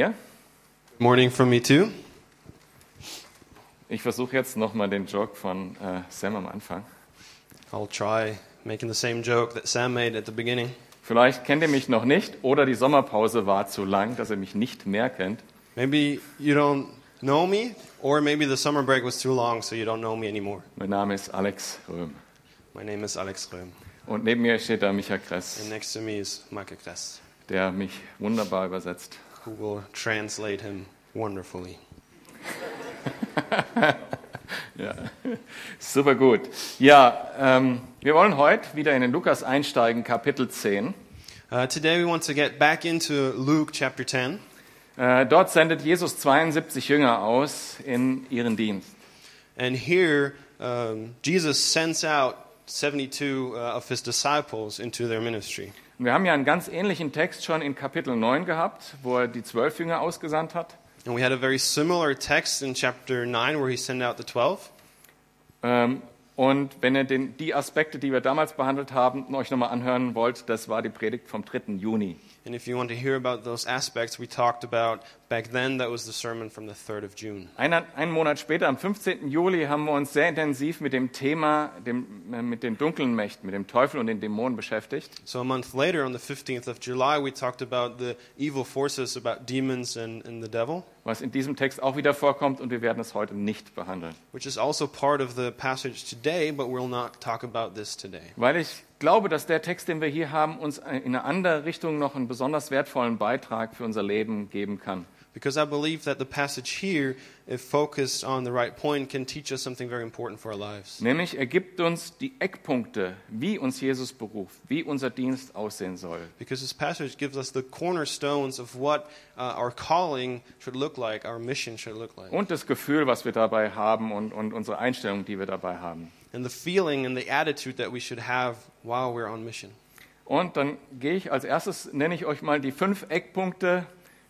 Ja? Morning from me too. Ich versuche jetzt nochmal den Joke von äh, Sam am Anfang. I'll try making the same joke that Sam made at the beginning. Vielleicht kennt ihr mich noch nicht oder die Sommerpause war zu lang, dass ihr mich nicht mehr kennt. Maybe you don't know me, or maybe the summer break was too long, so you don't know me anymore. Mein Name ist Alex Röhm My name is Alex Röhm, und neben mir steht da Micha Kress, and next to me is Micah Kress, der mich wunderbar übersetzt. Who will translate him wonderfully. Ja, super gut. Ja, ähm, wir wollen heute wieder in den Lukas einsteigen, Kapitel 10. Uh, today we want to get back into Luke chapter 10. Äh, dort sendet Jesus 72 Jünger aus in ihren Dienst. And here, um, Jesus sends out 72 uh, of his disciples into their ministry. Und wir haben ja einen ganz ähnlichen Text schon in Kapitel 9 gehabt, wo er die zwölf Jünger ausgesandt hat. And we had a very similar text in chapter 9 where he sent out the 12. Ähm, und wenn ihr den, die Aspekte, die wir damals behandelt haben, euch nochmal anhören wollt, das war die Predigt vom 3. Juni. And if you want to hear about those aspects we talked about back then, that was the sermon from the 3rd of June. Ein, einen Monat später, am 15. Juli, haben wir uns sehr intensiv mit dem Thema, dem, äh, mit den dunklen Mächten, mit dem Teufel und den Dämonen beschäftigt. So a month later, on the 15th of July, we talked about the evil forces, about demons and, and the devil, was in diesem Text auch wieder vorkommt und wir werden es heute nicht behandeln. which is also part of the passage today, but we'll not talk about this today. Weil ich glaube, dass der Text, den wir hier haben, uns in eine andere Richtung noch einen besonders wertvollen Beitrag für unser Leben geben kann. Because I believe that the passage here, if focused on the right point, can teach us something very important for our lives. Nämlich er gibt uns die Eckpunkte, wie uns Jesus beruft, wie unser Dienst aussehen soll. Because this passage gives us the cornerstones of what uh, our calling should look like, our mission should look like. Und das Gefühl, was wir dabei haben und, und unsere Einstellung, die wir dabei haben. And the feeling and the attitude that we should have while we're on mission. Und dann gehe ich als erstes, nenne ich euch mal die fünf Eckpunkte,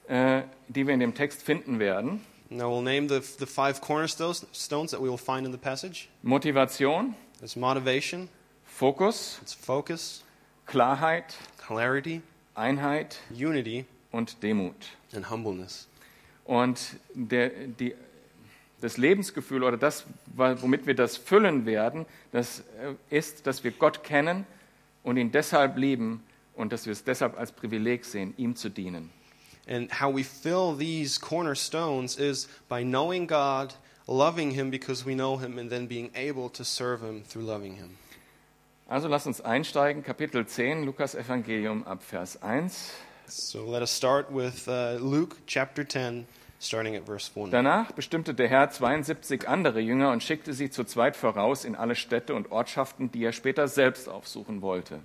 äh, die wir in dem Text finden werden. Now we'll name the, the five cornerstones stones that we will find in the passage. Motivation, It's motivation, Fokus, it's focus, Klarheit, clarity, Einheit unity, und Demut. and humbleness. Und der, die, das Lebensgefühl oder das, womit wir das füllen werden, das äh, ist, dass wir Gott kennen und ihn deshalb lieben und dass wir es deshalb als Privileg sehen, ihm zu dienen. And how we fill these cornerstones is by knowing God, loving Him because we know Him, and then being able to serve Him through loving Him. Also lasst uns einsteigen, Kapitel 10, Lukas Evangelium ab Vers 1. So let us start with uh, Luke chapter 10, starting at verse 1. Danach bestimmte der Herr 72 andere Jünger und schickte sie zu zweit voraus in alle Städte und Ortschaften, die er später selbst aufsuchen wollte.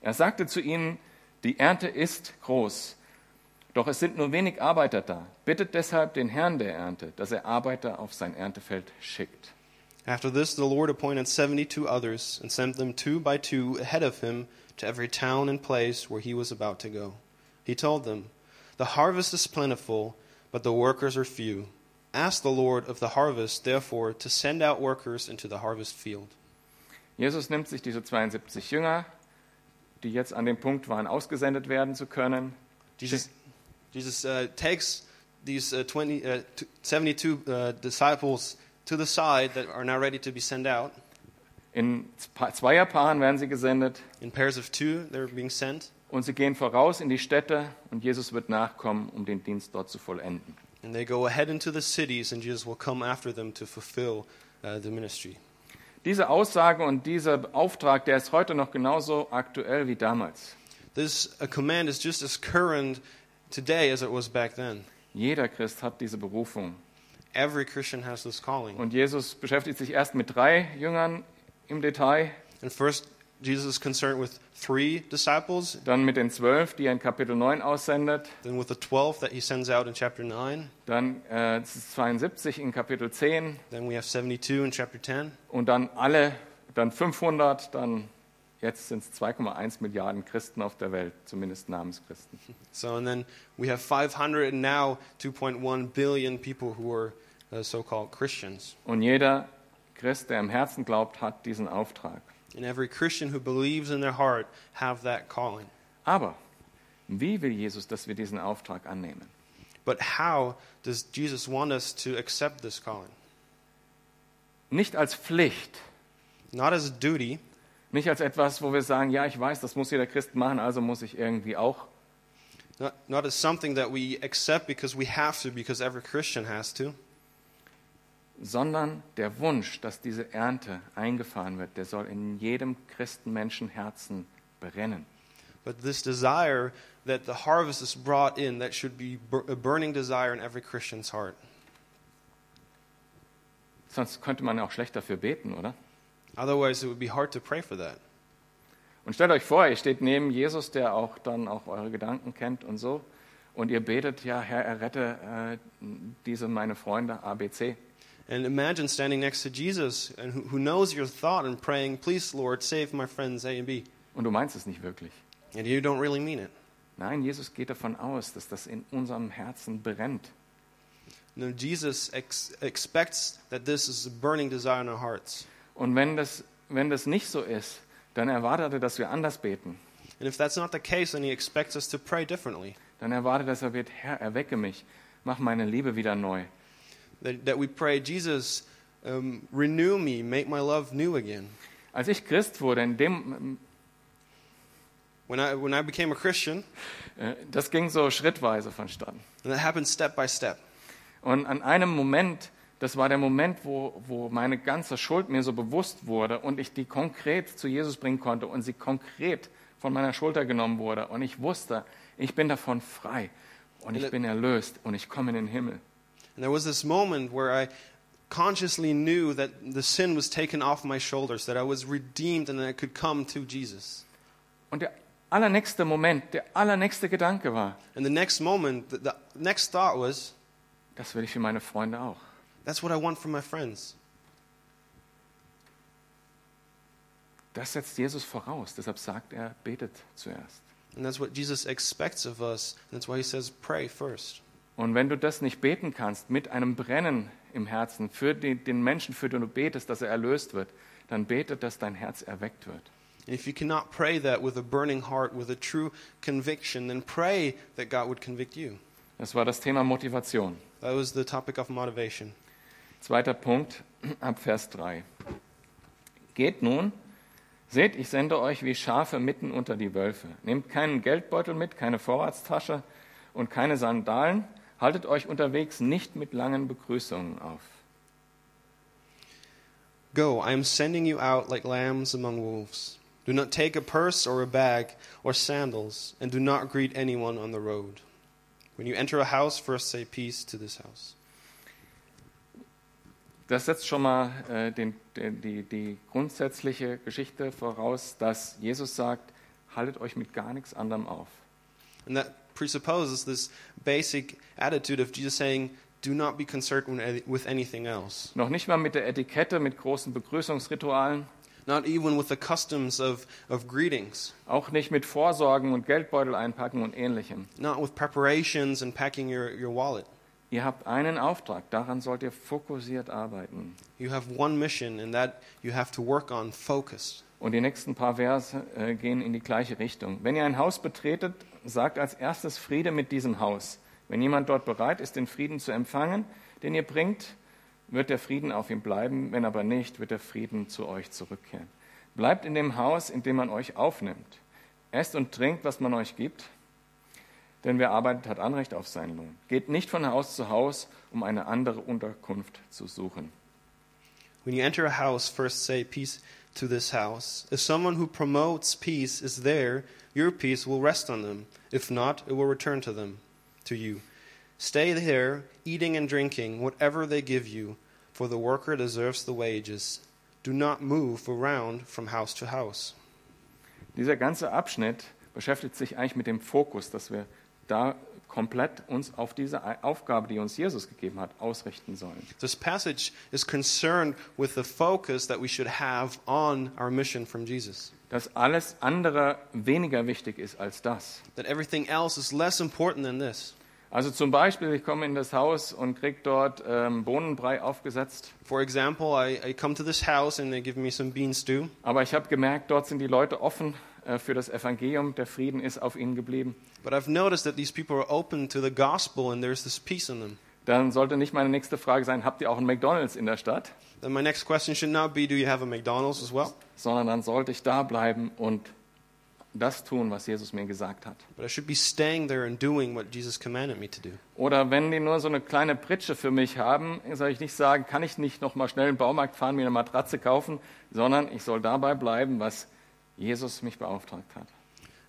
Er sagte zu ihnen, die Ernte ist groß, doch es sind nur wenig Arbeiter da. Bittet deshalb den Herrn der Ernte, dass er Arbeiter auf sein Erntefeld schickt. After this, the Lord appointed seventy two others, and sent them two by two ahead of him to every town and place where he was about to go. He told them, The harvest is plentiful, but the workers are few. Ask the Lord of the harvest, therefore, to send out workers into the harvest field. Jesus nimmt sich diese 72 Jünger, die jetzt an dem Punkt waren, ausgesendet werden zu können, Jesus, Jesus uh, takes these uh, 20, uh, t- 72 uh, disciples to the side that are now ready to be sent out. In Pa- Zweierpaaren werden sie gesendet In pairs of two, they're being sent. Und sie gehen voraus in die Städte und Jesus wird nachkommen, um den Dienst dort zu vollenden. And they go ahead into the cities, and Jesus will come after them to fulfill uh, the ministry. Diese Aussage und dieser Auftrag, der ist heute noch genauso aktuell wie damals. This uh, command is just as current today as it was back then. Jeder Christ hat diese Berufung. Every Christian has this calling. Und Jesus beschäftigt sich erst mit drei Jüngern im Detail, And first, Jesus is concerned with three disciples, dann mit den zwölf, die er in Kapitel 9 aussendet, then with the 12 that he sends out in chapter 9, dann äh, 72 in Kapitel 10 then we have 72 in chapter 10, und dann alle, dann 500, dann jetzt sind es 2,1 Milliarden Christen auf der Welt, zumindest Namenschristen. So, and then we have 500 and now 2.1 billion people who are uh, so called Christians. Und jeder Christ, der im Herzen glaubt, hat diesen Auftrag. And every Christian who believes in their heart have that calling. Aber wie will Jesus, dass wir diesen Auftrag annehmen? But how does Jesus want us to accept this calling? Nicht als Pflicht, Not as a duty, nicht als etwas, wo wir sagen, ja, ich weiß, das muss jeder Christ machen, also muss ich irgendwie auch, not, not as something that we accept because we have to, because every Christian has to, sondern der Wunsch, dass diese Ernte eingefahren wird, der soll in jedem Christenmenschenherzen brennen. but this desire that the harvest is brought in, that should be a burning desire in every Christian's heart. Sonst könnte man auch schlecht dafür beten, oder? Otherwise, it would be hard to pray for that. Und stellt euch vor, ihr steht neben Jesus, der auch dann auch eure Gedanken kennt und so, und ihr betet, ja, Herr, errette äh, diese meine Freunde ABC. And imagine standing next to Jesus and who, who knows your thought and praying, Please, Lord, save my friends A and B. Und du meinst es nicht wirklich. And you don't really mean it. Nein, Jesus geht davon aus, dass das in unserem Herzen brennt. No, Jesus ex- expects that this is a burning desire in our hearts. Und wenn das, wenn das nicht so ist, dann erwartet er, dass wir anders beten. And if that's not the case, then he expects us to pray differently. Dann erwartet er, dass er wird, Herr, erwecke mich, mach meine Liebe wieder neu. That, that we pray, Jesus, um, renew me, make my love new again. Als ich Christ wurde, in dem, When I, when I became a Christian, äh, das ging so schrittweise vonstatten. and that happened step by step. Und an einem Moment, das war der Moment, wo, wo meine ganze Schuld mir so bewusst wurde und ich die konkret zu Jesus bringen konnte und sie konkret von meiner Schulter genommen wurde. Und ich wusste, ich bin davon frei und ich bin erlöst und ich komme in den Himmel. And there was this moment where I consciously knew that the sin was taken off my shoulders, that I was redeemed and that I could come to Jesus. Und der allernächste Moment, der allernächste Gedanke war, And the next moment, the, the next thought was, das will ich für meine Freunde auch. that's what I want for my friends. Das setzt Jesus voraus. Deshalb sagt er, betet zuerst. And that's what Jesus expects of us. And that's why he says, pray first. Und wenn du das nicht beten kannst, mit einem Brennen im Herzen für den, den Menschen, für den du betest, dass er erlöst wird, dann betet, dass dein Herz erweckt wird. If you cannot pray that with a burning heart, with a true conviction, then pray that God would convict you. Das war das Thema Motivation. That was the topic of motivation. Zweiter Punkt ab Vers 3. Geht nun, seht, ich sende euch wie Schafe mitten unter die Wölfe. Nehmt keinen Geldbeutel mit, keine Vorratstasche und keine Sandalen. Haltet euch unterwegs nicht mit langen Begrüßungen auf. Go, I am sending you out like lambs among wolves. Do not take a purse or a bag or sandals, and do not greet anyone on the road. When you enter a house, first say peace to this house. Das setzt schon mal äh, den, den, die, die grundsätzliche Geschichte voraus, dass Jesus sagt, haltet euch mit gar nichts anderem auf. And that presupposes this basic attitude of Jesus saying, do not be concerned with anything else. Noch nicht mal mit der Etikette, mit großen Begrüßungsritualen, Not even with the customs of, of greetings. auch nicht mit Vorsorgen und Geldbeutel einpacken und ähnlichem. Not with preparations and packing your, your wallet. Ihr habt einen Auftrag, daran sollt ihr fokussiert arbeiten. You have one mission, and that you have to work on focused. Und die nächsten paar Verse äh, gehen in die gleiche Richtung. Wenn ihr ein Haus betretet, sagt als erstes Friede mit diesem Haus. Wenn jemand dort bereit ist, den Frieden zu empfangen, den ihr bringt, wird der Frieden auf ihm bleiben. Wenn aber nicht, wird der Frieden zu euch zurückkehren. Bleibt in dem Haus, in dem man euch aufnimmt. Esst und trinkt, was man euch gibt. Denn wer arbeitet, hat Anrecht auf seinen Lohn. Geht nicht von Haus zu Haus, um eine andere Unterkunft zu suchen. When you enter a house, first say peace to this house. If someone who promotes peace is there, your peace will rest on them. If not, it will return to them, to you. Stay there, eating and drinking whatever they give you, for the worker deserves the wages. Do not move around from house to house. Dieser ganze Abschnitt beschäftigt sich eigentlich mit dem Fokus, dass wir da komplett uns auf diese Aufgabe, die uns Jesus gegeben hat, ausrichten sollen. This passage is concerned with the focus that we should have on our mission from Jesus. Dass alles andere weniger wichtig ist als das. That everything else is less important than this. Also zum Beispiel, ich komme in das Haus und kriege dort ähm, Bohnenbrei aufgesetzt, For example, I, I come to this house and they give me some bean stew. aber ich habe gemerkt, dort sind die Leute offen für das Evangelium. Der Frieden ist auf ihnen geblieben. But I've noticed that these people are open to the gospel and there's this peace in them. Dann sollte nicht meine nächste Frage sein, habt ihr auch einen McDonald's in der Stadt? Then my next question should not be, do you have a McDonald's as well? Sondern dann sollte ich da bleiben und das tun, was Jesus mir gesagt hat. But I should be staying there and doing what Jesus commanded me to do. Oder wenn die nur so eine kleine Pritsche für mich haben, soll ich nicht sagen, kann ich nicht noch mal schnell in den Baumarkt fahren, mir eine Matratze kaufen, sondern ich soll dabei bleiben, was Jesus mich beauftragt hat.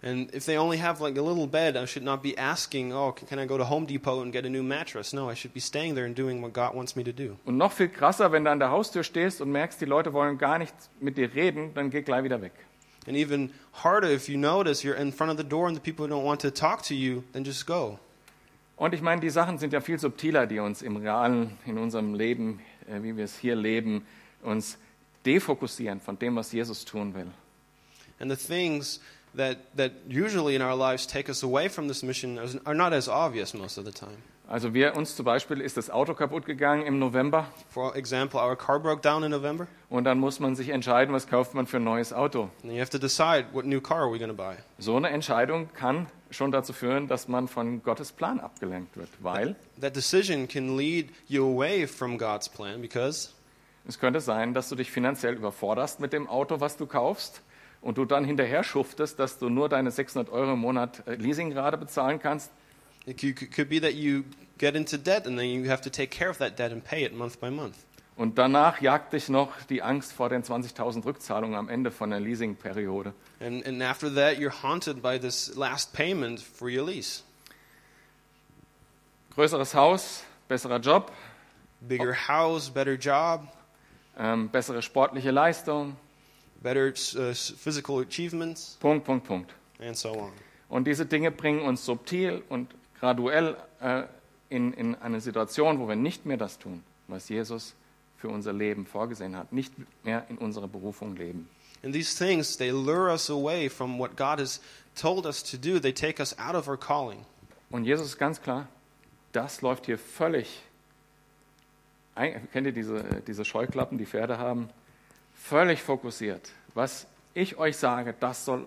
And if they only have like a little bed, I should not be asking, oh, can I go to Home Depot and get a new mattress? No, I should be staying there and doing what God wants me to do. Und noch viel krasser, wenn du an der Haustür stehst und merkst, die Leute wollen gar nicht mit dir reden, dann geh gleich wieder weg. And even harder, if you notice you're in front of the door and the people don't want to talk to you, then just go. Und ich meine, die Sachen sind ja viel subtiler, die uns im realen, in unserem Leben, äh, wie wir es hier leben, uns defokussieren von dem, was Jesus tun will. And the things that, that usually in our lives take us away from this mission are not as obvious most of the time. Also wir uns zum Beispiel ist das Auto kaputt gegangen im November For example, our car broke down in November, und dann muss man sich entscheiden, was kauft man für ein neues Auto. and you have to decide what new car are we going to buy. So eine Entscheidung kann schon dazu führen, dass man von Gottes Plan abgelenkt wird, weil That decision can lead you away from God's plan because es könnte sein, dass du dich finanziell überforderst mit dem Auto, was du kaufst und du dann hinterher schuftest, dass du nur deine 600 Euro im Monat äh, Leasingrate bezahlen kannst it could be that you get into debt and then you have to take care of that debt and pay it month by month. und danach jagt dich noch die Angst vor den 20.000 Rückzahlungen am Ende von der Leasingperiode. And, and after that, you're haunted by this last payment for your lease. Größeres Haus, besserer Job, Bigger house, better job, ähm, bessere sportliche Leistung, better uh, physical achievements, Punkt, Punkt, Punkt. and so on. Und diese Dinge bringen uns subtil und graduell äh, in, in eine Situation, wo wir nicht mehr das tun, was Jesus für unser Leben vorgesehen hat, nicht mehr in unserer Berufung leben. And these things, they lure us away from what God has told us to do. They take us out of our calling. Und Jesus ist ganz klar, das läuft hier völlig. Kennt ihr diese, diese Scheuklappen, die Pferde haben? Völlig fokussiert. Was ich euch sage, das soll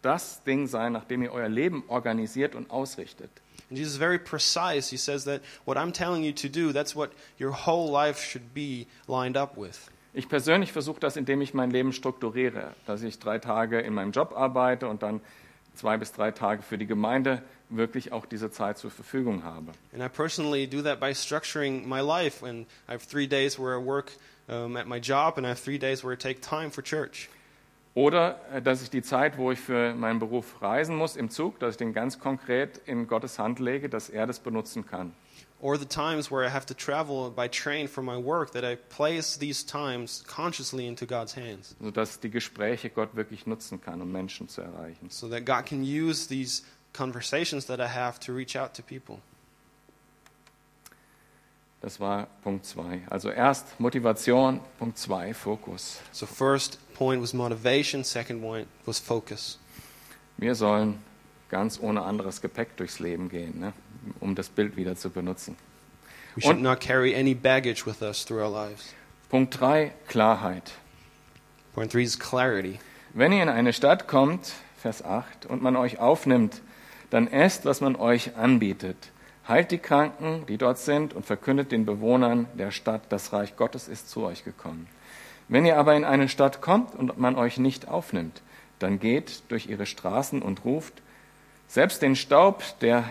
das Ding sein, nach dem ihr euer Leben organisiert und ausrichtet. And Jesus is very precise. He says that what I'm telling you to do, that's what your whole life should be lined up with. Ich persönlich versuche das, indem ich mein Leben strukturiere, dass ich drei Tage in meinem Job arbeite und dann zwei bis drei Tage für die Gemeinde wirklich auch diese Zeit zur Verfügung habe. And I personally do that by structuring my life. And I have three days where I work um, at my job, and I have three days where I take time for church. Oder äh, dass ich die Zeit, wo ich für meinen Beruf reisen muss im Zug, dass ich den ganz konkret in Gottes Hand lege, dass er das benutzen kann. Or the times where I have to travel by train for my work, that I place these times consciously into God's hands. sodass die Gespräche Gott wirklich nutzen kann, um Menschen zu erreichen. So that God can use these conversations that I have to reach out to people. Das war Punkt zwei. Also erst Motivation, Punkt zwei Fokus. So, first point was motivation, second point was focus. Wir sollen ganz ohne anderes Gepäck durchs Leben gehen, ne? um das Bild wieder zu benutzen. We should Und- not carry any baggage with us through our lives. Punkt drei Klarheit. Point three is clarity. Wenn ihr in eine Stadt kommt, Vers 8, und man euch aufnimmt, dann esst, was man euch anbietet. Heilt die Kranken, die dort sind, und verkündet den Bewohnern der Stadt, das Reich Gottes ist zu euch gekommen. Wenn ihr aber in eine Stadt kommt und man euch nicht aufnimmt, dann geht durch ihre Straßen und ruft, selbst den Staub, der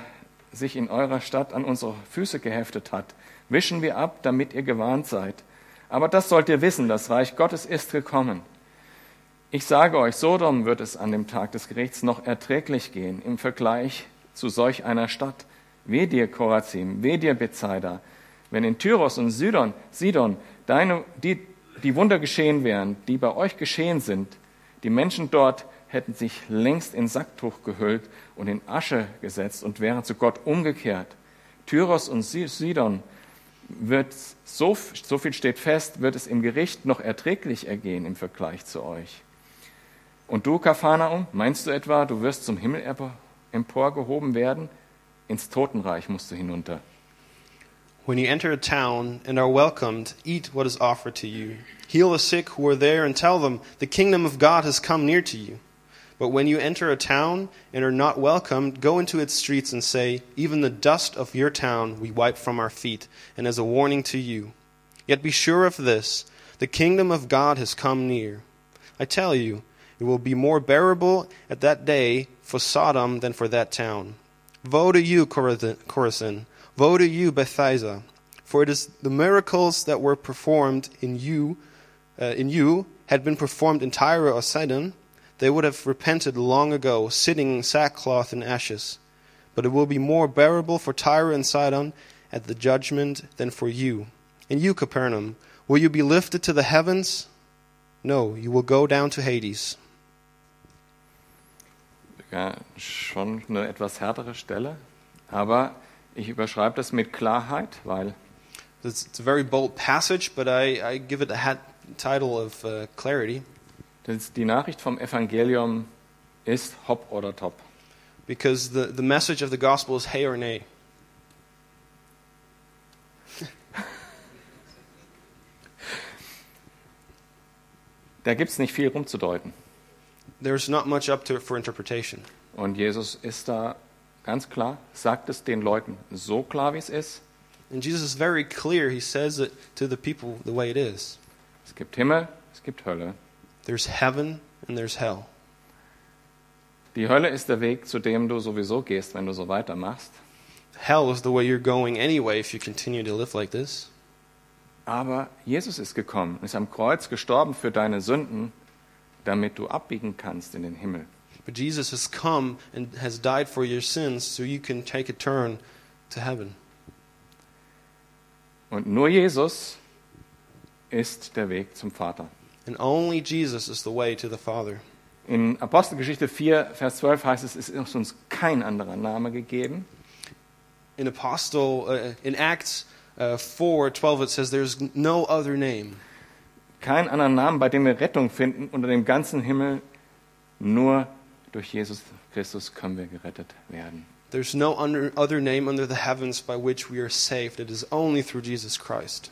sich in eurer Stadt an unsere Füße geheftet hat, wischen wir ab, damit ihr gewarnt seid. Aber das sollt ihr wissen, das Reich Gottes ist gekommen. Ich sage euch, Sodom wird es an dem Tag des Gerichts noch erträglich gehen im Vergleich zu solch einer Stadt. Weh dir, Korazim, weh dir, Bethsaida, wenn in Tyros und Sidon, Sidon deine, die, die Wunder geschehen wären, die bei euch geschehen sind, die Menschen dort hätten sich längst in Sacktuch gehüllt und in Asche gesetzt und wären zu Gott umgekehrt. Tyros und Si- Sidon wird, so, so viel steht fest, wird es im Gericht noch erträglich ergehen im Vergleich zu euch. Und du, Kapharnaum, meinst du etwa, du wirst zum Himmel empo- emporgehoben werden? Ins Totenreich musst du hinunter. When you enter a town and are welcomed, eat what is offered to you. Heal the sick who are there and tell them, the kingdom of God has come near to you. But when you enter a town and are not welcomed, go into its streets and say, Even the dust of your town we wipe from our feet, and as a warning to you. Yet be sure of this the kingdom of God has come near. I tell you, it will be more bearable at that day for Sodom than for that town. Woe to you, Chorazin! Woe to you, Bethsaida! For it is the miracles that were performed in you, uh, in you, had been performed in Tyre or Sidon, they would have repented long ago, sitting in sackcloth and ashes. But it will be more bearable for Tyre and Sidon at the judgment than for you. And you, Capernaum, will you be lifted to the heavens? No, you will go down to Hades. Ja, schon eine etwas härtere Stelle, aber ich überschreibe das mit Klarheit, weil it's, it's a very bold passage, but I, I give it a title of uh, clarity. Die Nachricht vom Evangelium ist hopp oder top. Because the, the message of the gospel is hey or nay. da gibt es nicht viel rumzudeuten. There's not much up to for interpretation. Und Jesus ist da ganz klar, sagt es den Leuten so klar, wie es ist. And Jesus is very clear. He says it to the people the way it is. Es gibt Himmel, es gibt Hölle. There's heaven and there's hell. Die Hölle ist der Weg, zu dem du sowieso gehst, wenn du so weitermachst. Hell is the way you're going anyway if you continue to live like this. Aber Jesus ist gekommen, ist am Kreuz gestorben für deine Sünden, damit du abbiegen kannst in den Himmel. But Jesus has come and has died for your sins so you can take a turn to heaven. Und nur Jesus ist der Weg zum Vater. And only Jesus is the way to the Father. In Apostelgeschichte 4, Vers 12 heißt es, es ist uns kein anderer Name gegeben. In Apostle, uh, in Acts uh, 4, 12 it says, there's no other name. Kein anderer Namen, bei dem wir Rettung finden unter dem ganzen Himmel. Nur durch Jesus Christus können wir gerettet werden. There's no other name under the heavens by which we are saved. It is only through Jesus Christ.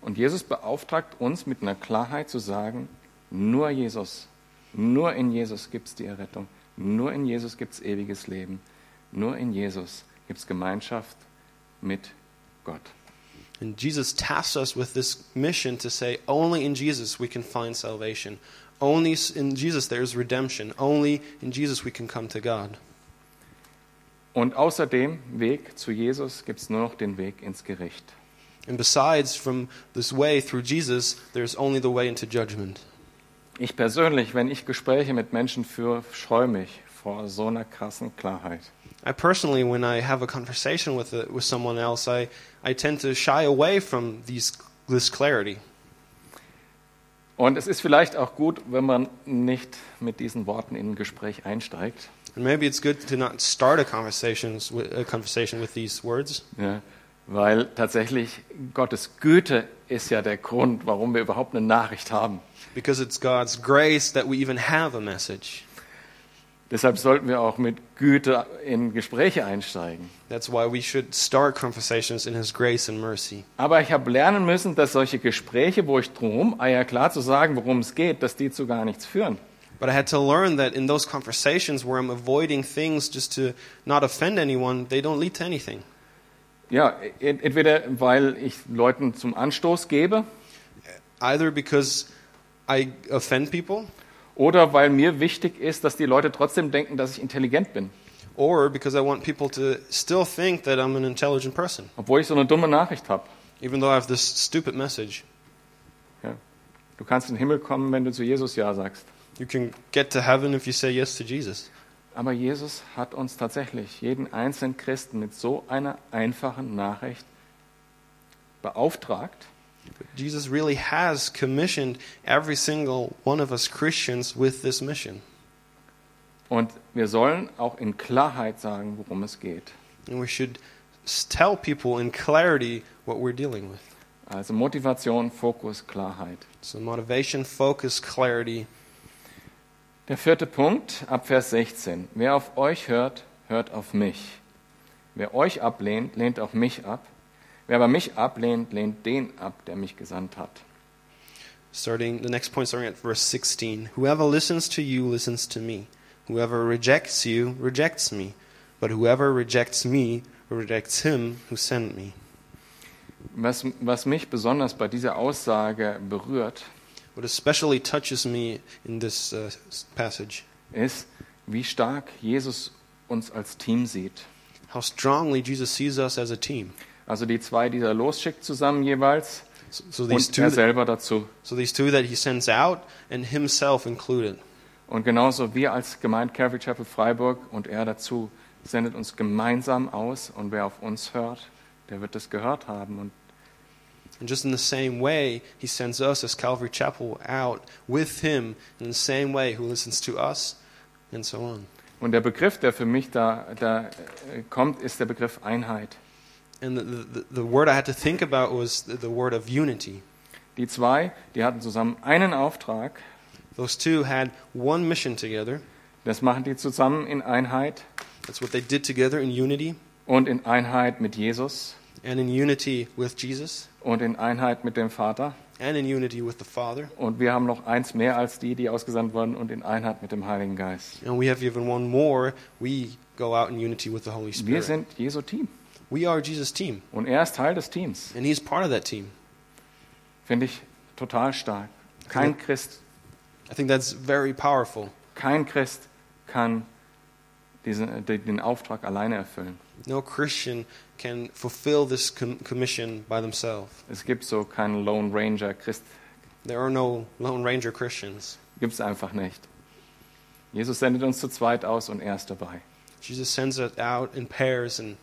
Und Jesus beauftragt uns mit einer Klarheit zu sagen, nur Jesus, nur in Jesus gibt es die Errettung, nur in Jesus gibt es ewiges Leben, nur in Jesus gibt es Gemeinschaft mit Gott. And Jesus tasks us with this mission to say, only in Jesus we can find salvation. Only in Jesus there is redemption. Only in Jesus we can come to God. Und außer dem Weg zu Jesus gibt es nur noch den Weg ins Gericht. And besides, from this way through Jesus, there's only the way into judgment. Ich persönlich, wenn ich Gespräche mit Menschen führe, scheue mich vor so einer krassen Klarheit. I personally, when I have a conversation with, a, with someone else, I, I tend to shy away from these, this clarity. Und es ist vielleicht auch gut, wenn man nicht mit diesen Worten in ein Gespräch einsteigt. And maybe it's good to not start a conversation, a conversation with these words. Ja. Weil tatsächlich Gottes Güte ist ja der Grund, warum wir überhaupt eine Nachricht haben. Because it's God's grace that we even have a message. Deshalb sollten wir auch mit Güte in Gespräche einsteigen. That's why we should start conversations in His grace and mercy. Aber ich habe lernen müssen, dass solche Gespräche, wo ich drum eier klar zu sagen, worum es geht, dass die zu gar nichts führen. But I had to learn that in those conversations where I'm avoiding things just to not offend anyone, they don't lead to anything. Ja, entweder weil ich Leuten zum Anstoß gebe. Either because I offend people. Oder weil mir wichtig ist, dass die Leute trotzdem denken, dass ich intelligent bin. Or because I want people to still think that I'm an intelligent person. Obwohl ich so eine dumme Nachricht habe. Even though I have this stupid message. Ja. Du kannst in den Himmel kommen, wenn du zu Jesus ja sagst. You can get to heaven if you say yes to Jesus. Aber Jesus hat uns tatsächlich, jeden einzelnen Christen, mit so einer einfachen Nachricht beauftragt. Jesus really has commissioned every single one of us Christians with this mission. Und wir sollen auch in Klarheit sagen, worum es geht. And we should tell people in clarity what we're dealing with. Also Motivation, Fokus, Klarheit. So motivation, focus, clarity. Der vierte Punkt, ab Vers 16. Wer auf euch hört, hört auf mich. Wer euch ablehnt, lehnt auch mich ab. Wer aber mich ablehnt, lehnt den ab, der mich gesandt hat. Starting the next point starting at verse 16. Whoever listens to you listens to me. Whoever rejects you rejects me, but whoever rejects me rejects him who sent me. Was, was mich besonders bei dieser Aussage berührt, What especially touches me in this uh, passage, ist, wie stark Jesus uns als Team sieht. how strongly Jesus sees us as a team. Also die zwei, die er losschickt zusammen jeweils So, so these und two, er selber dazu. so these two that he sends out, and himself included. Und genauso wir als Gemeinde Calvary Chapel Freiburg und er dazu sendet uns gemeinsam aus und wer auf uns hört, der wird es gehört haben. Und And just in the same way, he sends us as Calvary Chapel out with him in the same way, who listens to us, and so on. Und der Begriff, der für mich da, da äh, kommt, ist der Begriff Einheit. And the, the, the word I had to think about was the, the word of unity. Die zwei, die hatten zusammen einen Auftrag, Those two had one mission together. das machen die zusammen in Einheit That's what they did together in unity, und in Einheit mit Jesus and in unity with Jesus, und in Einheit mit dem Vater. and in unity with the Father. Und wir haben noch eins mehr als die, die ausgesandt wurden und in Einheit mit dem Heiligen Geist. And we have even one more. We go out in unity with the Holy Wir Spirit. sind Jesu Team We are Jesus' team, und er ist Teil des Teams. and He's part of that team. Finde ich total stark. Kein Christ, I think that's very powerful. kein Christ kann diesen, den den Auftrag alleine erfüllen. No Christian can fulfill this com- commission by themselves. Es gibt so keinen Lone Ranger Christ, There are no Lone Ranger Christians. gibt es einfach nicht. Jesus sendet uns zu zweit aus und er ist dabei. Jesus sends us out in pairs, and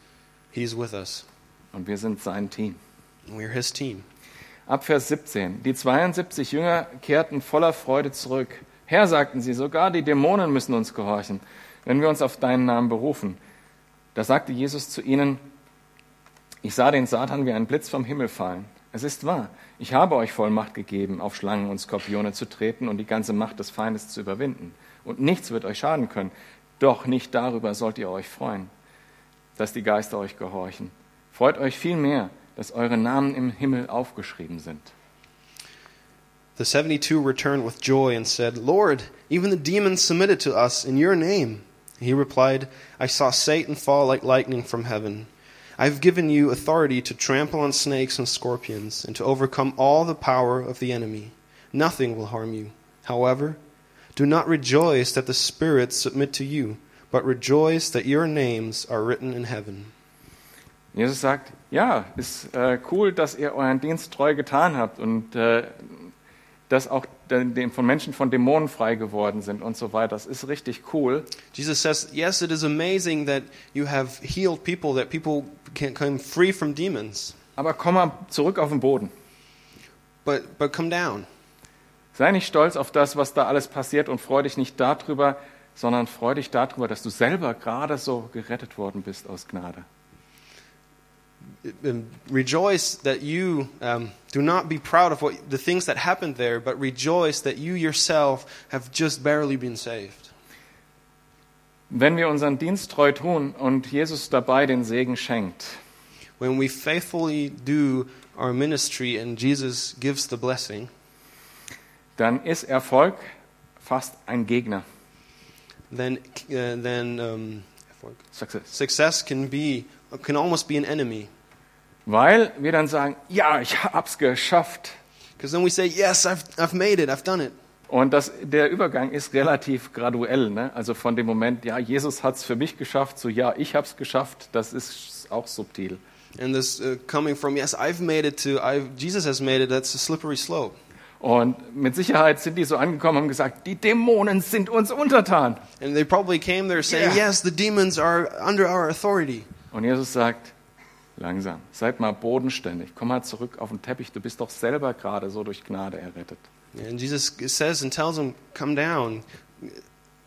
He's with us. Und wir sind sein Team. We're His team. Ab Vers 17. Die 72 Jünger kehrten voller Freude zurück. Herr, sagten sie, sogar die Dämonen müssen uns gehorchen, wenn wir uns auf deinen Namen berufen. Da sagte Jesus zu ihnen, ich sah den Satan wie ein Blitz vom Himmel fallen. Es ist wahr, ich habe euch Vollmacht gegeben, auf Schlangen und Skorpione zu treten und die ganze Macht des Feindes zu überwinden. Und nichts wird euch schaden können. Doch nicht darüber sollt ihr euch freuen, dass die Geister euch gehorchen. Freut euch vielmehr, dass eure Namen im Himmel aufgeschrieben sind. The 72 returned with joy and said, Lord, even the demons submitted to us in your name. He replied, I saw Satan fall like lightning from heaven. I have given you authority to trample on snakes and scorpions, and to overcome all the power of the enemy. Nothing will harm you. However, do not rejoice that the spirits submit to you, but rejoice that your names are written in heaven. Jesus sagt, ja, ist äh, cool, dass ihr euren Dienst treu getan habt und äh, dass auch de- von Menschen von Dämonen frei geworden sind und so weiter. Das ist richtig cool. Jesus says, Yes, it is amazing that you have healed people, that people can come free from demons. Aber komm mal zurück auf den Boden. But, but come down. Sei nicht stolz auf das, was da alles passiert und freu dich nicht darüber, sondern freu dich darüber, dass du selber gerade so gerettet worden bist aus Gnade. Rejoice that you um, do not be proud of what the things that happened there, but rejoice that you yourself have just barely been saved. Wenn wir unseren Dienst treu tun und Jesus dabei den Segen schenkt, When we faithfully do our ministry and Jesus gives the blessing, dann ist Erfolg fast ein Gegner. Then, uh, then um, Success. success can be can almost be an enemy. Weil wir dann sagen, ja, ich hab's geschafft. Because then we say, Yes, I've, I've made it, I've done it. Und das, der Übergang ist relativ graduell. Ne? Also von dem Moment, ja, Jesus hat's für mich geschafft, zu ja, ich hab's geschafft, das ist auch subtil. And this uh, coming from, Yes, I've made it to I've, Jesus has made it, that's a slippery slope. Und mit Sicherheit sind die so angekommen und haben gesagt, die Dämonen sind uns untertan. And they probably came there saying, Yeah. Yes, the demons are under our authority. Und Jesus sagt, langsam, seid mal bodenständig, komm mal zurück auf den Teppich, du bist doch selber gerade so durch Gnade errettet. And Jesus says and tells them, Come down,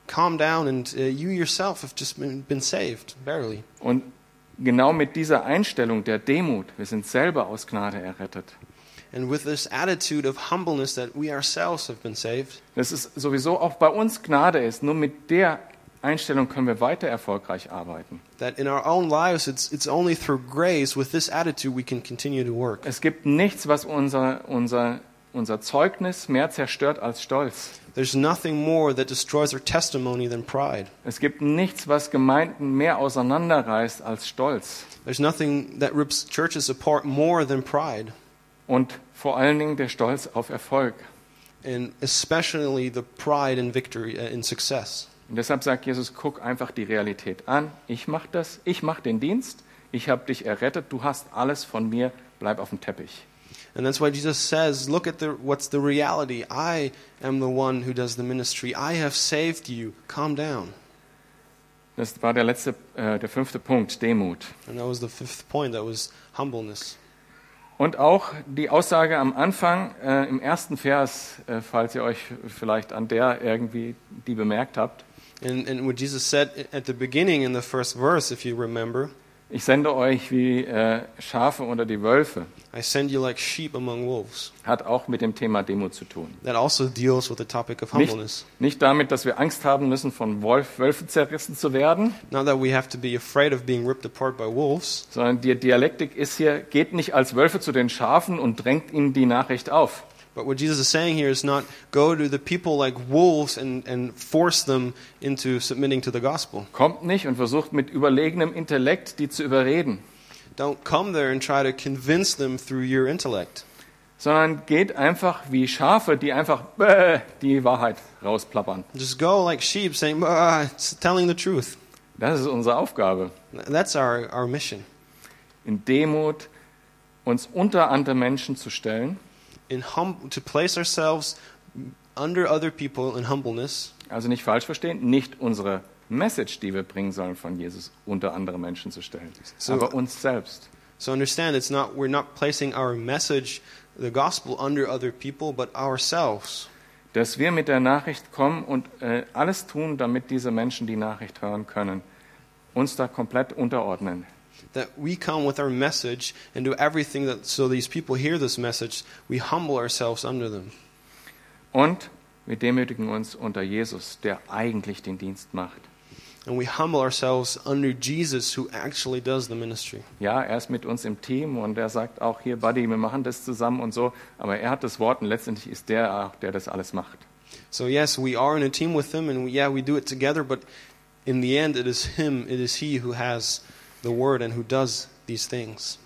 calm down, and uh, you yourself have just been, been saved, barely. Und genau mit dieser Einstellung der Demut, wir sind selber aus Gnade errettet, And with this attitude of humbleness that we ourselves have been saved, dass es sowieso auch bei uns Gnade ist, nur mit der Einstellung können wir weiter erfolgreich arbeiten. that in our own lives it's, it's only through grace, with this attitude, we can continue to work. Es gibt nichts, was unser, unser unser Zeugnis mehr zerstört als Stolz. There's nothing more that destroys our testimony than pride. Es gibt nichts, was Gemeinden mehr auseinanderreißt als Stolz. There's nothing that rips churches apart more than pride. Und vor allen Dingen der Stolz auf Erfolg. And especially the pride in victory, uh, in success. Und deshalb sagt Jesus, guck einfach die Realität an. Ich mache das, ich mache den Dienst, ich habe dich errettet, du hast alles von mir, bleib auf dem Teppich. And that's why Jesus says, look at the, what's the reality. I am the one who does the ministry. I have saved you. Calm down. Das war der letzte, äh, der fünfte Punkt, Demut. And that was the fifth point. That was humbleness. Und auch die Aussage am Anfang, äh, im ersten Vers, äh, falls ihr euch vielleicht an der irgendwie die bemerkt habt. And, and what Jesus said at the beginning in the first verse, if you remember, Ich sende euch wie äh, Schafe unter die Wölfe, I send you like sheep among wolves. hat auch mit dem Thema Demut zu tun. That also deals with the topic of Nicht, humbleness. nicht damit, dass wir Angst haben müssen, von Wolf, Wölfen zerrissen zu werden, Not that we have to be afraid of being ripped apart by wolves, sondern die Dialektik ist hier, geht nicht als Wölfe zu den Schafen und drängt ihnen die Nachricht auf. But what Jesus is saying here is not go to the people like wolves and, and force them into submitting to the gospel. Kommt nicht und versucht mit überlegenem Intellekt die zu überreden, Don't come there and try to convince them through your intellect. sondern geht einfach wie Schafe, die einfach bäh, die Wahrheit rausplappern. Just go like sheep saying, "Ah, it's telling the truth. Das ist unsere Aufgabe. That's our, our mission. In Demut uns unter andere Menschen zu stellen, In hum- to place ourselves under other people in humbleness. also nicht falsch verstehen, nicht unsere Message, die wir bringen sollen von Jesus, unter andere Menschen zu stellen, So- aber uns selbst. So understand, it's not we're not placing our message, the gospel, under other people, but ourselves. Dass wir mit der Nachricht kommen und äh, alles tun, damit diese Menschen die Nachricht hören können, uns da komplett unterordnen. That we come with our message and do everything that so these people hear this message, we humble ourselves under them. Und wir demütigen uns unter Jesus, der eigentlich den Dienst macht. And we humble ourselves under Jesus who actually does the ministry. Ja, er ist mit uns im Team und er sagt auch hier, Buddy, wir machen das zusammen und so, aber er hat das Wort und letztendlich ist der auch, der das alles macht. So yes, we are in a team with him and we, yeah, we do it together, but in the end it is him, it is he who has the word and who does these things.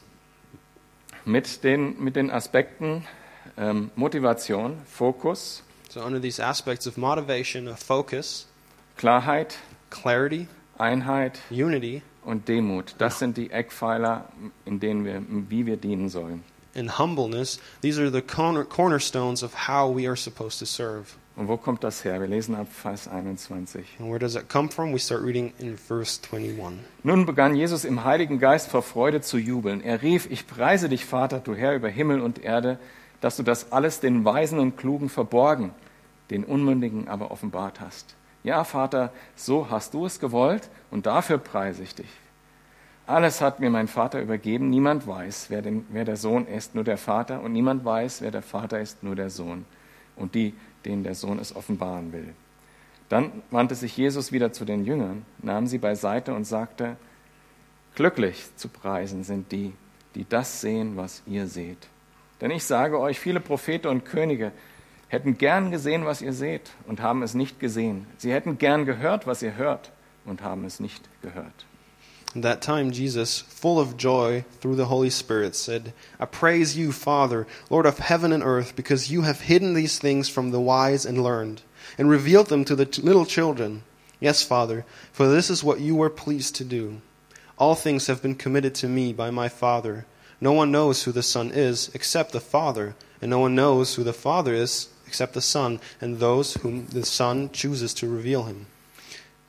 Mit den, mit den Aspekten ähm, Motivation, Fokus, So under these aspects of motivation, of focus, Klarheit, clarity, Einheit unity, und Demut. Das sind die Eckpfeiler, in denen wir, wie wir dienen sollen. and humbleness, these are the corner, cornerstones of how we are supposed to serve. Und wo kommt das her? Wir lesen ab Vers 21. And where does it come from? We start reading in verse 21. Nun begann Jesus im Heiligen Geist vor Freude zu jubeln. Er rief, ich preise dich, Vater, du Herr über Himmel und Erde, dass du das alles den Weisen und Klugen verborgen, den Unmündigen aber offenbart hast. Ja, Vater, so hast du es gewollt und dafür preise ich dich. Alles hat mir mein Vater übergeben. Niemand weiß, wer, den, wer der Sohn ist, nur der Vater. Und niemand weiß, wer der Vater ist, nur der Sohn. Und die, denen der Sohn es offenbaren will. Dann wandte sich Jesus wieder zu den Jüngern, nahm sie beiseite und sagte, Glücklich zu preisen sind die, die das sehen, was ihr seht. Denn ich sage euch, viele Propheten und Könige hätten gern gesehen, was ihr seht und haben es nicht gesehen. Sie hätten gern gehört, was ihr hört und haben es nicht gehört. At that time, Jesus, full of joy through the Holy Spirit, said, I praise you, Father, Lord of heaven and earth, because you have hidden these things from the wise and learned, and revealed them to the t- little children. Yes, Father, for this is what you were pleased to do. All things have been committed to me by my Father. No one knows who the Son is except the Father, and no one knows who the Father is except the Son, and those whom the Son chooses to reveal him.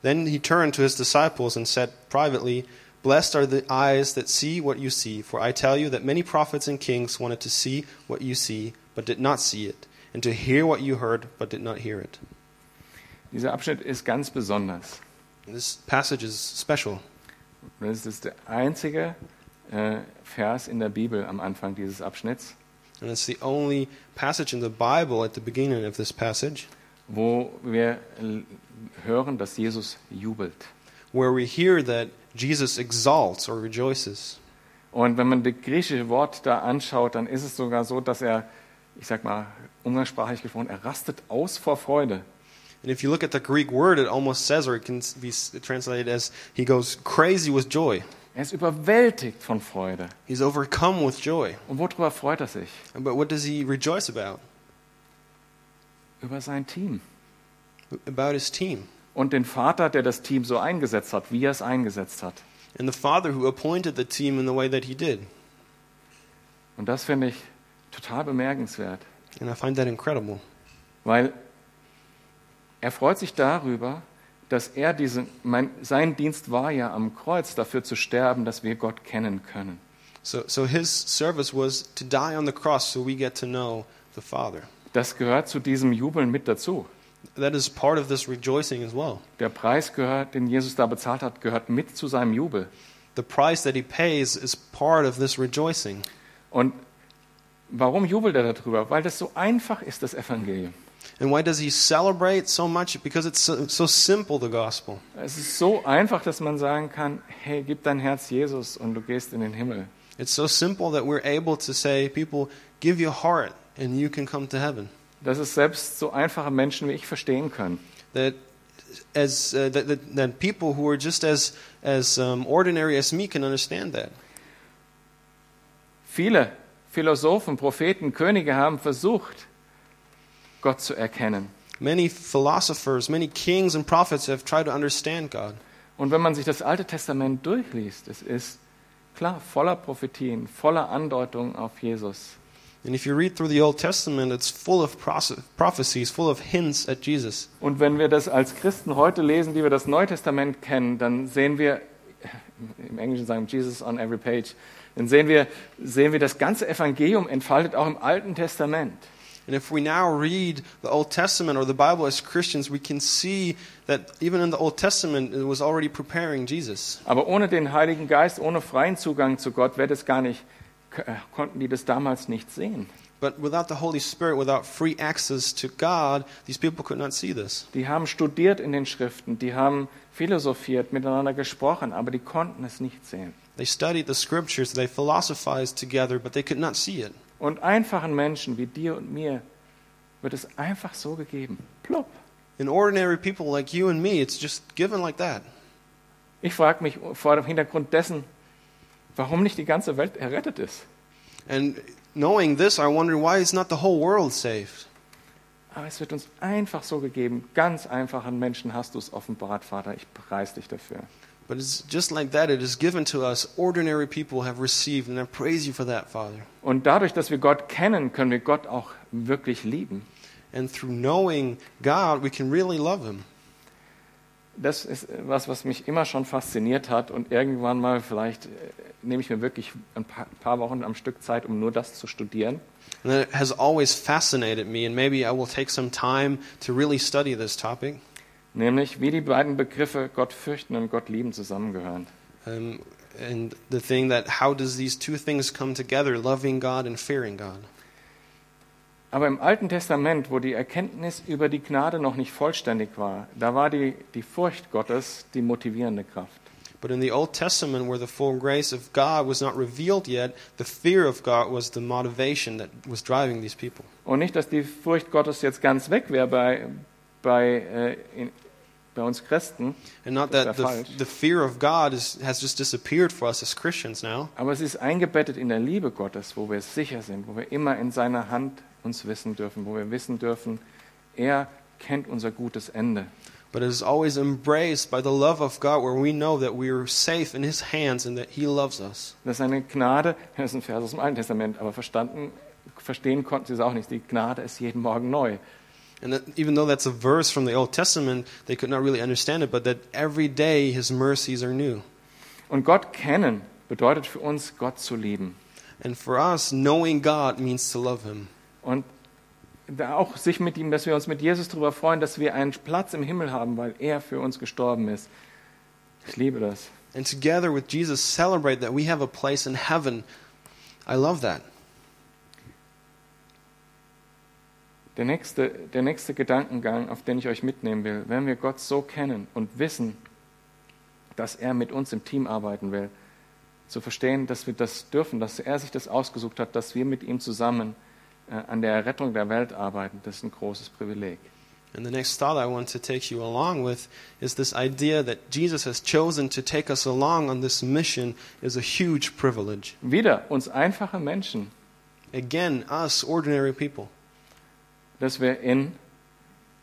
Then he turned to his disciples and said privately, Blessed are the eyes that see what you see, for I tell you that many prophets and kings wanted to see what you see, but did not see it, and to hear what you heard, but did not hear it. Dieser Abschnitt ist ganz besonders. This passage is special. Das ist der einzige äh, Vers in der Bibel am Anfang dieses Abschnitts, And it's the only passage in the Bible at the beginning of this passage wo wir hören, dass Jesus jubelt. where we hear that Jesus exalts or rejoices. Und wenn man das griechische Wort da anschaut, dann ist es sogar so, dass er ich sag mal, umgangssprachlich gesprochen, er rastet aus vor Freude. And if you look at the Greek word, it almost says, or it can be translated as, he goes crazy with joy. Er ist überwältigt von Freude. He's overcome with joy. Und worüber freut er sich? But what does he rejoice about? Über sein Team. About his team. Und den Vater, der das Team so eingesetzt hat, wie er es eingesetzt hat. And the father who appointed the team in the way that he did. Und das finde ich total bemerkenswert, And I find that incredible. weil er freut sich darüber, dass er diesen, mein, sein Dienst war ja am Kreuz dafür zu sterben, dass wir Gott kennen können. So, so his service was to die on the cross so we get to know the Father. Das gehört zu diesem Jubeln mit dazu. That is part of this rejoicing as well. Der Preis, gehört, den Jesus da bezahlt hat, gehört mit zu seinem Jubel. The price that he pays is part of this rejoicing. Und warum jubelt er darüber? Weil das so einfach ist, das Evangelium. And why does he celebrate so much? Because it's so, so simple, the gospel. Es ist so einfach, dass man sagen kann, hey, gib dein Herz Jesus und du gehst in den Himmel. It's so simple that we're able to say, people, give your heart and you can come to heaven. Dass es selbst so einfache Menschen wie ich verstehen können. That as uh, that, that, that people who are just as as um, ordinary as me can understand that. Viele Philosophen, Propheten, Könige haben versucht, Gott zu erkennen. Many philosophers, many kings and prophets have tried to understand God. Und wenn man sich das Alte Testament durchliest, es ist klar voller Prophetien, voller Andeutungen auf Jesus. And if you read through the Old Testament, it's full of prophecies, full of hints at Jesus. Und wenn wir das als Christen heute lesen, die wir das Neue Testament kennen, dann sehen wir, im Englischen sagen Jesus on every page, dann sehen wir, sehen wir das ganze Evangelium entfaltet auch im Alten Testament. And if we now read the Old Testament or the Bible as Christians, we can see that even in the Old Testament, it was already preparing Jesus. Aber ohne den Heiligen Geist, ohne freien Zugang zu Gott, wäre das gar nicht, konnten die das damals nicht sehen. But without the Holy Spirit, without free access to God, these people could not see this. Die haben studiert in den Schriften, die haben philosophiert, miteinander gesprochen, aber die konnten es nicht sehen. They studied the scriptures, they philosophized together, but they could not see it. Und einfachen Menschen wie dir und mir wird es einfach so gegeben. Plopp. In ordinary people like you and me, it's just given like that. Ich frage mich vor dem Hintergrund dessen, warum nicht die ganze Welt errettet ist. And knowing this, I wonder why is not the whole world saved? Aber es wird uns einfach so gegeben. Ganz einfachen Menschen hast du es offenbart, Vater. Ich preise dich dafür. But it's just like that. It is given to us. Ordinary people have received, and I praise you for that, Father. Und dadurch, dass wir Gott kennen, können wir Gott auch wirklich lieben. And through knowing God, we can really love Him. Das ist was, was mich immer schon fasziniert hat. Und irgendwann mal, vielleicht äh, nehme ich mir wirklich ein paar, Wochen am Stück Zeit, um nur das zu studieren. And that has always fascinated me, and maybe I will take some time to really study this topic. Nämlich, wie die beiden Begriffe Gott fürchten und Gott lieben zusammengehören. Um, and the thing that how does these two things come together, loving God and fearing God? Aber im Alten Testament, wo die Erkenntnis über die Gnade noch nicht vollständig war, da war die, die Furcht Gottes die motivierende Kraft. But in the Old Testament, where the full grace of God was not revealed yet, the fear of God was the motivation that was driving these people. Und nicht, dass die Furcht Gottes jetzt ganz weg wäre bei, bei, äh, in, bei uns Christen, And not that the, the fear of God is, has just disappeared for us as Christians now, aber es ist eingebettet in der Liebe Gottes, wo wir sicher sind, wo wir immer in seiner Hand uns wissen dürfen, wo wir wissen dürfen, er kennt unser gutes Ende. but it is always embraced by the love of God, where we know that we are safe in His hands and that He loves us. Das ist eine Gnade, das ist ein Vers aus dem Alten Testament, aber verstanden, verstehen konnten sie es auch nicht. Die Gnade ist jeden Morgen neu. And that, even though that's a verse from the Old Testament, they could not really understand it, but that every day His mercies are new. Und Gott kennen bedeutet für uns, Gott zu lieben. And for us, knowing God means to love Him. Und auch sich mit ihm, dass wir uns mit Jesus darüber freuen, dass wir einen Platz im Himmel haben, weil er für uns gestorben ist. Ich liebe das. And together with Jesus, celebrate that we have a place in heaven. I love that. Der nächste, der nächste Gedankengang, auf den ich euch mitnehmen will, wenn wir Gott so kennen und wissen, dass er mit uns im Team arbeiten will, zu verstehen, dass wir das dürfen, dass er sich das ausgesucht hat, dass wir mit ihm zusammen an der Errettung der Welt arbeiten, das ist ein großes Privileg. And the next thought I want to take you along with is this idea that Jesus has chosen to take us along on this mission is a huge privilege. Wieder uns einfache Menschen, Again, us ordinary people, dass wir in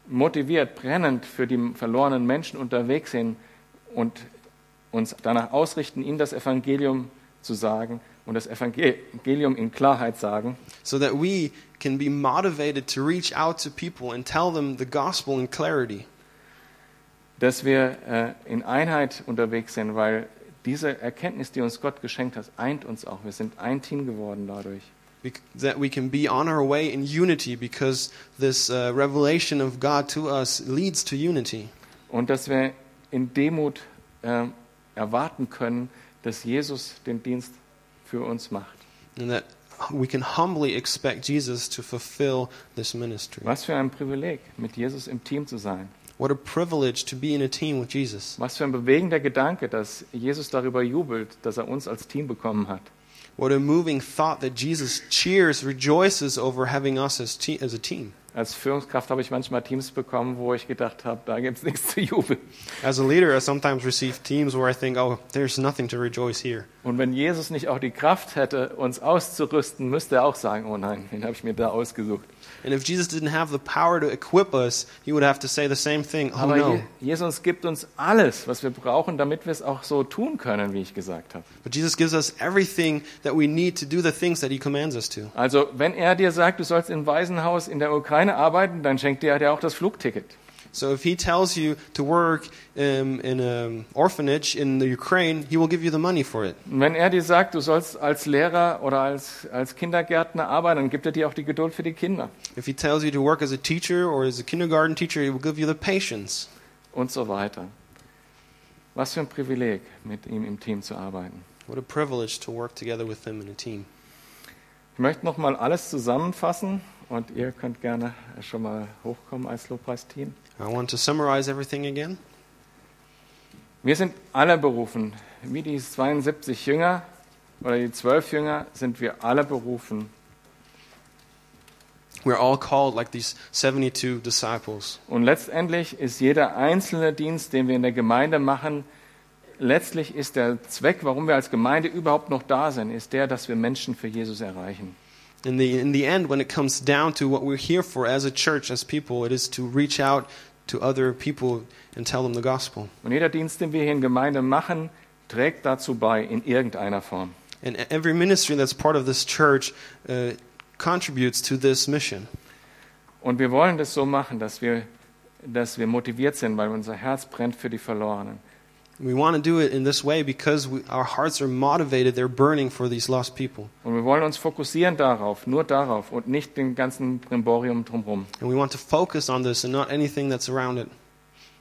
motiviert, brennend für die verlorenen Menschen unterwegs sind und uns danach ausrichten, ihnen das Evangelium zu sagen und das Evangelium in Klarheit sagen, so that we can be motivated to reach out to people and tell them the gospel in clarity. dass wir äh, in Einheit unterwegs sind, weil diese Erkenntnis, die uns Gott geschenkt hat, eint uns auch. Wir sind ein Team geworden dadurch. That we can be on our way in unity because this uh, revelation of God to us leads to unity. Und dass wir in Demut äh, erwarten können, dass Jesus den Dienst für uns macht. And that we can humbly expect Jesus to fulfill this ministry. Was für ein Privileg, mit Jesus im Team zu sein. What a privilege to be in a team with Jesus. Was für ein bewegender Gedanke, dass Jesus darüber jubelt, dass er uns als Team bekommen hat. What a moving thought that Jesus cheers, rejoices over having us as, te- as a team. Als Führungskraft habe ich manchmal Teams bekommen, wo ich gedacht habe, da gibt es nichts zu jubeln. As a leader, I sometimes receive teams where I think, oh, there's nothing to rejoice here. Und wenn Jesus nicht auch die Kraft hätte, uns auszurüsten, müsste er auch sagen, oh nein, den habe ich mir da ausgesucht. And if Jesus didn't have the power to equip us, he would have to say the same thing. Oh Aber no. Je- Jesus gibt uns alles, was wir brauchen, damit wir es auch so tun können, wie ich gesagt habe. But Jesus gives us everything that we need to do the things that he commands us to. Also wenn er dir sagt, du sollst im Waisenhaus in der Ukraine arbeiten, dann schenkt er dir auch das Flugticket. So if he tells you to work um, in an orphanage in the Ukraine, he will give you the money for it. Wenn er dir sagt, du sollst als Lehrer oder als, als Kindergärtner arbeiten, dann gibt er dir auch die Geduld für die Kinder If he tells you to work as a teacher or as a kindergarten teacher, he will give you the patience. und so weiter. Was für ein Privileg, mit ihm im Team zu arbeiten. What a privilege to work together with him in a team. Ich möchte nochmal alles zusammenfassen und ihr könnt gerne schon mal hochkommen als Lobpreisteam. I want to summarize everything again. Wir sind alle berufen, wie die 72 Jünger oder die 12 Jünger sind wir alle berufen, We're all called like these 72 disciples. Und letztendlich ist jeder einzelne Dienst, den wir in der Gemeinde machen, letztlich ist der Zweck, warum wir als Gemeinde überhaupt noch da sind, ist der, dass wir Menschen für Jesus erreichen. In the, in the end, when it comes down to what we're here for as a church, as people, it is to reach out to other people and tell them the gospel. Und jeder Dienst, den wir hier in Gemeinde machen, trägt dazu bei in irgendeiner Form. And every ministry that's part of this church uh, contributes to this mission. Und wir wollen das so machen, dass wir, dass wir motiviert sind, weil unser Herz brennt für die Verlorenen. We want to do it in this way because we, our hearts are motivated, they're burning for these lost people. Und wir wollen uns fokussieren darauf, nur darauf und nicht den ganzen Brimborium drumherum. And we want to focus on this and not anything that's around it.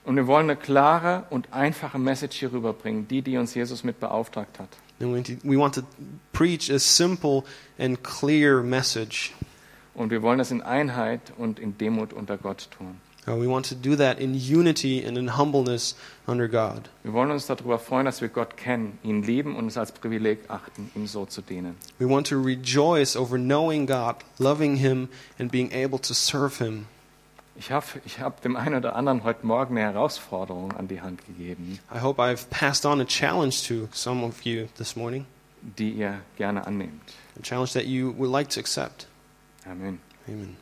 Und wir wollen eine klare und einfache Message hier rüberbringen, die, die uns Jesus mit beauftragt hat. And we, we want to preach a simple and clear message. Und wir wollen das in Einheit und in Demut unter Gott tun. We want to do that in unity and in humbleness under God. Wir wollen uns darüber freuen, dass wir Gott kennen, ihn lieben und es als Privileg achten, ihm so zu dienen. We want to rejoice over knowing God, loving Him, and being able to serve Him. Ich habe ich hab dem einen oder anderen heute Morgen eine Herausforderung an die Hand gegeben, I hope I've passed on a challenge to some of you this morning, die ihr gerne annehmt. a challenge that you would like to accept. Amen. Amen.